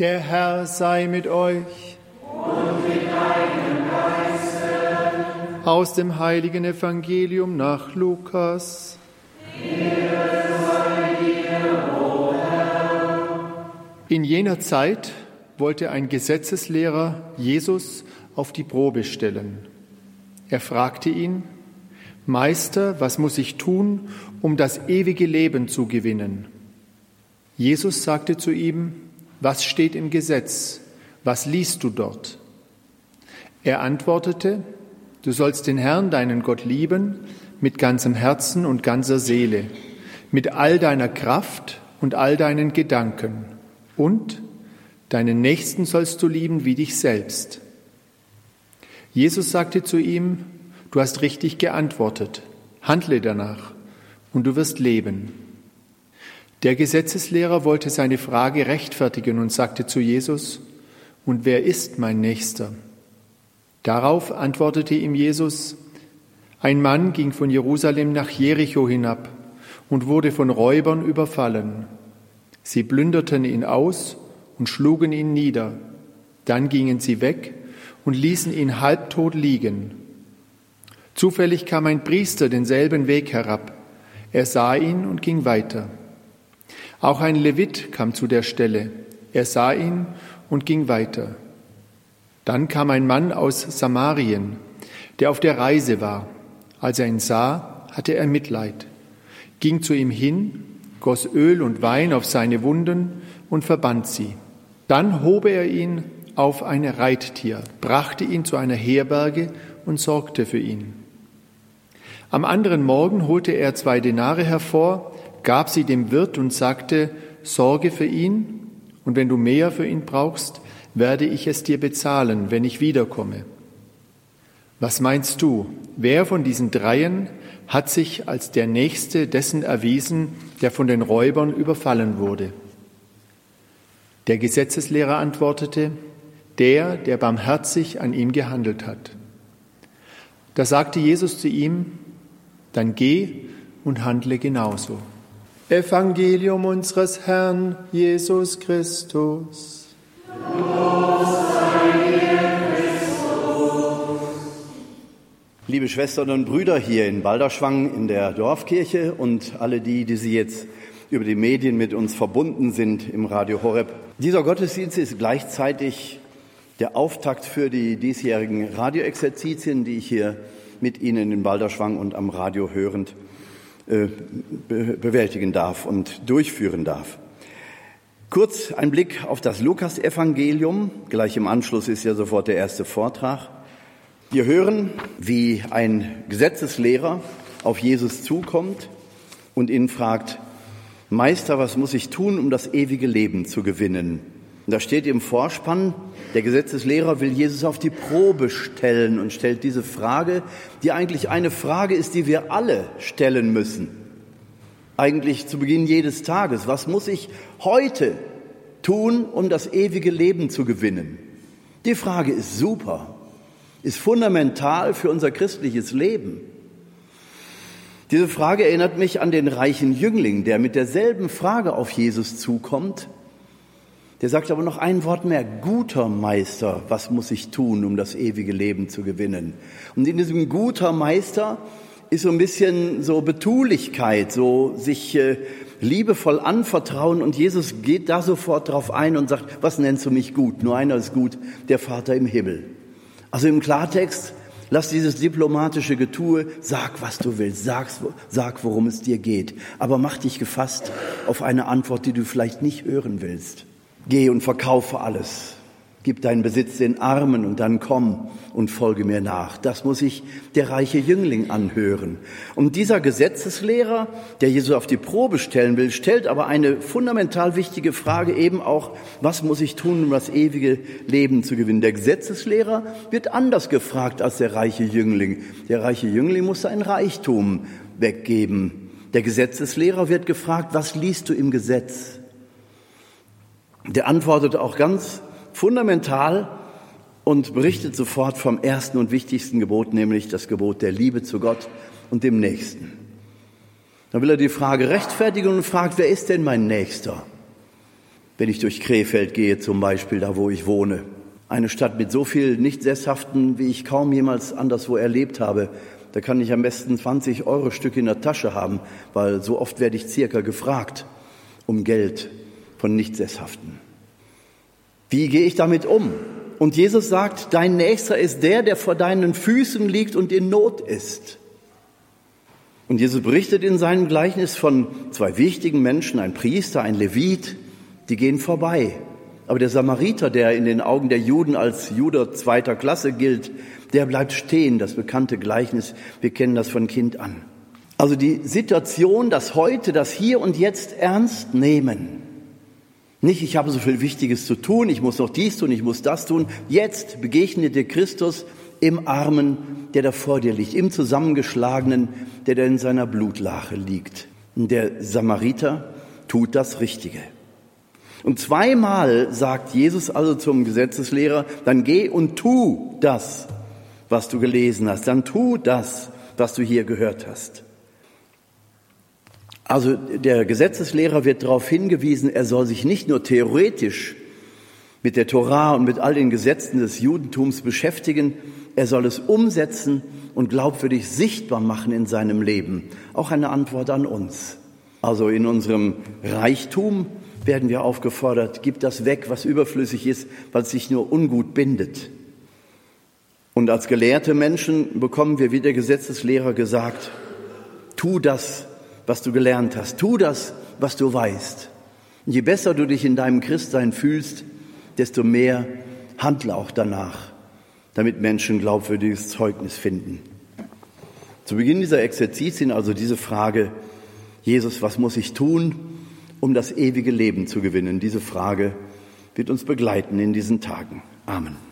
Der Herr sei mit euch. Und mit deinem Geiste. Aus dem heiligen Evangelium nach Lukas. In jener Zeit wollte ein Gesetzeslehrer Jesus auf die Probe stellen. Er fragte ihn, Meister, was muss ich tun, um das ewige Leben zu gewinnen? Jesus sagte zu ihm, was steht im Gesetz? Was liest du dort? Er antwortete, du sollst den Herrn, deinen Gott, lieben mit ganzem Herzen und ganzer Seele, mit all deiner Kraft und all deinen Gedanken. Und deinen Nächsten sollst du lieben wie dich selbst. Jesus sagte zu ihm, du hast richtig geantwortet, handle danach und du wirst leben. Der Gesetzeslehrer wollte seine Frage rechtfertigen und sagte zu Jesus, Und wer ist mein Nächster? Darauf antwortete ihm Jesus, Ein Mann ging von Jerusalem nach Jericho hinab und wurde von Räubern überfallen. Sie plünderten ihn aus und schlugen ihn nieder. Dann gingen sie weg und ließen ihn halbtot liegen. Zufällig kam ein Priester denselben Weg herab. Er sah ihn und ging weiter. Auch ein Levit kam zu der Stelle. Er sah ihn und ging weiter. Dann kam ein Mann aus Samarien, der auf der Reise war. Als er ihn sah, hatte er Mitleid, ging zu ihm hin, goss Öl und Wein auf seine Wunden und verband sie. Dann hob er ihn auf ein Reittier, brachte ihn zu einer Herberge und sorgte für ihn. Am anderen Morgen holte er zwei Denare hervor, gab sie dem Wirt und sagte, sorge für ihn, und wenn du mehr für ihn brauchst, werde ich es dir bezahlen, wenn ich wiederkomme. Was meinst du, wer von diesen dreien hat sich als der Nächste dessen erwiesen, der von den Räubern überfallen wurde? Der Gesetzeslehrer antwortete, der, der barmherzig an ihm gehandelt hat. Da sagte Jesus zu ihm, dann geh und handle genauso. Evangelium unseres Herrn Jesus Christus. Liebe Schwestern und Brüder hier in Balderschwang in der Dorfkirche und alle die, die Sie jetzt über die Medien mit uns verbunden sind im Radio Horeb. Dieser Gottesdienst ist gleichzeitig der Auftakt für die diesjährigen Radioexerzitien, die ich hier mit Ihnen in Balderschwang und am Radio hörend bewältigen darf und durchführen darf. Kurz ein Blick auf das Lukasevangelium. Gleich im Anschluss ist ja sofort der erste Vortrag. Wir hören, wie ein Gesetzeslehrer auf Jesus zukommt und ihn fragt, Meister, was muss ich tun, um das ewige Leben zu gewinnen? Da steht im Vorspann, der Gesetzeslehrer will Jesus auf die Probe stellen und stellt diese Frage, die eigentlich eine Frage ist, die wir alle stellen müssen. Eigentlich zu Beginn jedes Tages. Was muss ich heute tun, um das ewige Leben zu gewinnen? Die Frage ist super, ist fundamental für unser christliches Leben. Diese Frage erinnert mich an den reichen Jüngling, der mit derselben Frage auf Jesus zukommt der sagt aber noch ein Wort mehr, guter Meister, was muss ich tun, um das ewige Leben zu gewinnen? Und in diesem guter Meister ist so ein bisschen so Betulichkeit, so sich äh, liebevoll anvertrauen und Jesus geht da sofort drauf ein und sagt, was nennst du mich gut? Nur einer ist gut, der Vater im Himmel. Also im Klartext, lass dieses diplomatische Getue, sag, was du willst, sag, sag, worum es dir geht, aber mach dich gefasst auf eine Antwort, die du vielleicht nicht hören willst. Geh und verkaufe alles. Gib deinen Besitz den Armen und dann komm und folge mir nach. Das muss sich der reiche Jüngling anhören. Und dieser Gesetzeslehrer, der Jesus auf die Probe stellen will, stellt aber eine fundamental wichtige Frage eben auch, was muss ich tun, um das ewige Leben zu gewinnen? Der Gesetzeslehrer wird anders gefragt als der reiche Jüngling. Der reiche Jüngling muss sein Reichtum weggeben. Der Gesetzeslehrer wird gefragt, was liest du im Gesetz? Der antwortet auch ganz fundamental und berichtet sofort vom ersten und wichtigsten Gebot, nämlich das Gebot der Liebe zu Gott und dem Nächsten. Dann will er die Frage rechtfertigen und fragt, wer ist denn mein Nächster? wenn ich durch Krefeld gehe, zum Beispiel, da wo ich wohne. Eine Stadt mit so viel Nichtsesshaften, wie ich kaum jemals anderswo erlebt habe. Da kann ich am besten 20 Euro Stück in der Tasche haben, weil so oft werde ich circa gefragt um Geld von Nichtsesshaften. Wie gehe ich damit um? Und Jesus sagt, dein Nächster ist der, der vor deinen Füßen liegt und in Not ist. Und Jesus berichtet in seinem Gleichnis von zwei wichtigen Menschen, ein Priester, ein Levit, die gehen vorbei. Aber der Samariter, der in den Augen der Juden als Jude zweiter Klasse gilt, der bleibt stehen, das bekannte Gleichnis, wir kennen das von Kind an. Also die Situation, das heute, das hier und jetzt ernst nehmen. Nicht, ich habe so viel Wichtiges zu tun, ich muss noch dies tun, ich muss das tun. Jetzt begegnet dir Christus im Armen, der da vor dir liegt, im Zusammengeschlagenen, der da in seiner Blutlache liegt. Der Samariter tut das Richtige. Und zweimal sagt Jesus also zum Gesetzeslehrer, dann geh und tu das, was du gelesen hast, dann tu das, was du hier gehört hast. Also der Gesetzeslehrer wird darauf hingewiesen, er soll sich nicht nur theoretisch mit der Torah und mit all den Gesetzen des Judentums beschäftigen, er soll es umsetzen und glaubwürdig sichtbar machen in seinem Leben. Auch eine Antwort an uns. Also in unserem Reichtum werden wir aufgefordert, gib das weg, was überflüssig ist, es sich nur ungut bindet. Und als gelehrte Menschen bekommen wir, wie der Gesetzeslehrer gesagt, tu das, was du gelernt hast, tu das, was du weißt. Und je besser du dich in deinem Christsein fühlst, desto mehr handle auch danach, damit Menschen glaubwürdiges Zeugnis finden. Zu Beginn dieser Exerzitien also diese Frage, Jesus, was muss ich tun, um das ewige Leben zu gewinnen? Diese Frage wird uns begleiten in diesen Tagen. Amen.